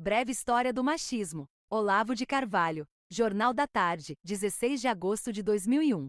Breve História do Machismo. Olavo de Carvalho. Jornal da Tarde, 16 de agosto de 2001.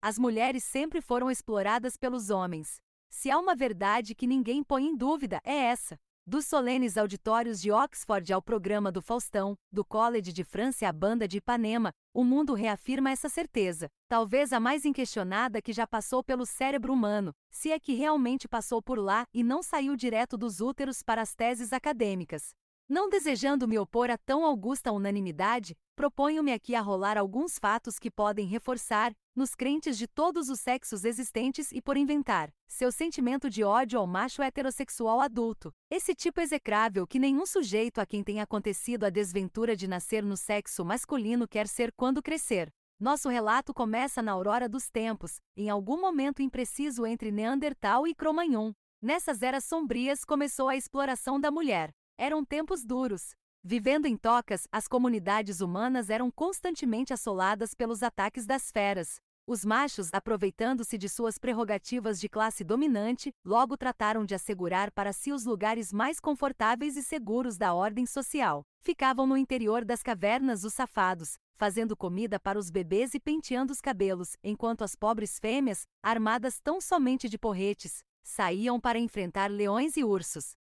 As mulheres sempre foram exploradas pelos homens. Se há uma verdade que ninguém põe em dúvida, é essa. Dos solenes auditórios de Oxford ao programa do Faustão, do College de França à banda de Ipanema, o mundo reafirma essa certeza, talvez a mais inquestionada que já passou pelo cérebro humano, se é que realmente passou por lá e não saiu direto dos úteros para as teses acadêmicas. Não desejando me opor a tão augusta unanimidade, proponho-me aqui a rolar alguns fatos que podem reforçar, nos crentes de todos os sexos existentes e por inventar, seu sentimento de ódio ao macho heterossexual adulto. Esse tipo execrável que nenhum sujeito a quem tem acontecido a desventura de nascer no sexo masculino quer ser quando crescer. Nosso relato começa na aurora dos tempos, em algum momento impreciso entre Neandertal e Cro-Magnon. Nessas eras sombrias começou a exploração da mulher. Eram tempos duros. Vivendo em tocas, as comunidades humanas eram constantemente assoladas pelos ataques das feras. Os machos, aproveitando-se de suas prerrogativas de classe dominante, logo trataram de assegurar para si os lugares mais confortáveis e seguros da ordem social. Ficavam no interior das cavernas os safados, fazendo comida para os bebês e penteando os cabelos, enquanto as pobres fêmeas, armadas tão somente de porretes, saíam para enfrentar leões e ursos.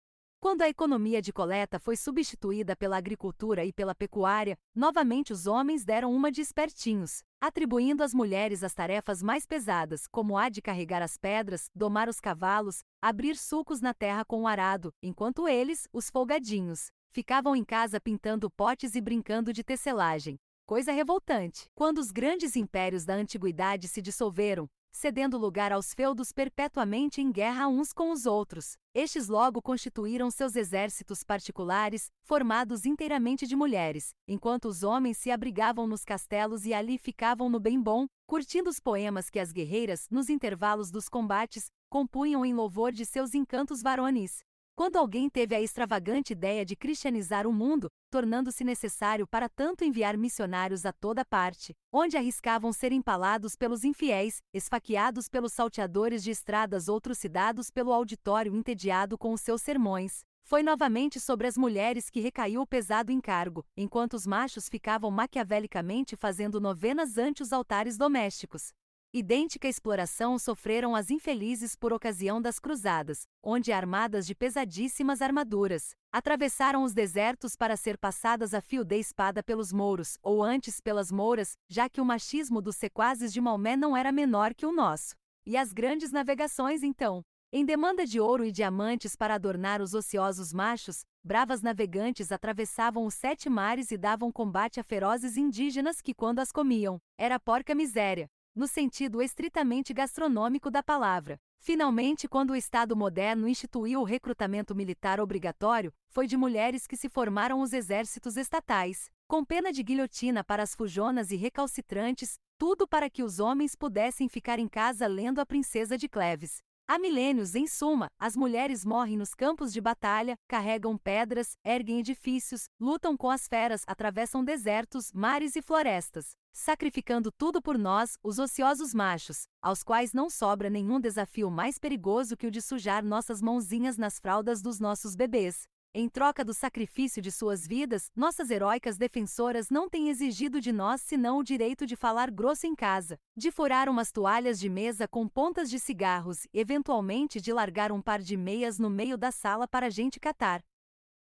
Quando a economia de coleta foi substituída pela agricultura e pela pecuária, novamente os homens deram uma de espertinhos, atribuindo às mulheres as tarefas mais pesadas, como a de carregar as pedras, domar os cavalos, abrir sulcos na terra com o arado, enquanto eles, os folgadinhos, ficavam em casa pintando potes e brincando de tecelagem. Coisa revoltante. Quando os grandes impérios da antiguidade se dissolveram, cedendo lugar aos feudos perpetuamente em guerra uns com os outros. Estes logo constituíram seus exércitos particulares, formados inteiramente de mulheres, enquanto os homens se abrigavam nos castelos e ali ficavam no bem bom, curtindo os poemas que as guerreiras, nos intervalos dos combates, compunham em louvor de seus encantos varonis. Quando alguém teve a extravagante ideia de cristianizar o mundo, tornando-se necessário para tanto enviar missionários a toda parte, onde arriscavam ser empalados pelos infiéis, esfaqueados pelos salteadores de estradas ou trucidados pelo auditório entediado com os seus sermões, foi novamente sobre as mulheres que recaiu o pesado encargo, enquanto os machos ficavam maquiavelicamente fazendo novenas ante os altares domésticos. Idêntica exploração sofreram as infelizes por ocasião das cruzadas, onde armadas de pesadíssimas armaduras, atravessaram os desertos para ser passadas a fio de espada pelos mouros, ou antes pelas mouras, já que o machismo dos sequazes de Maomé não era menor que o nosso. E as grandes navegações então, em demanda de ouro e diamantes para adornar os ociosos machos, bravas navegantes atravessavam os sete mares e davam combate a ferozes indígenas que, quando as comiam, era porca miséria, no sentido estritamente gastronômico da palavra. Finalmente, quando o Estado moderno instituiu o recrutamento militar obrigatório, foi de mulheres que se formaram os exércitos estatais, com pena de guilhotina para as fujonas e recalcitrantes, tudo para que os homens pudessem ficar em casa lendo a Princesa de Cleves. Há milênios, em suma, as mulheres morrem nos campos de batalha, carregam pedras, erguem edifícios, lutam com as feras, atravessam desertos, mares e florestas, sacrificando tudo por nós, os ociosos machos, aos quais não sobra nenhum desafio mais perigoso que o de sujar nossas mãozinhas nas fraldas dos nossos bebês. Em troca do sacrifício de suas vidas, nossas heróicas defensoras não têm exigido de nós senão o direito de falar grosso em casa, de furar umas toalhas de mesa com pontas de cigarros, eventualmente de largar um par de meias no meio da sala para a gente catar.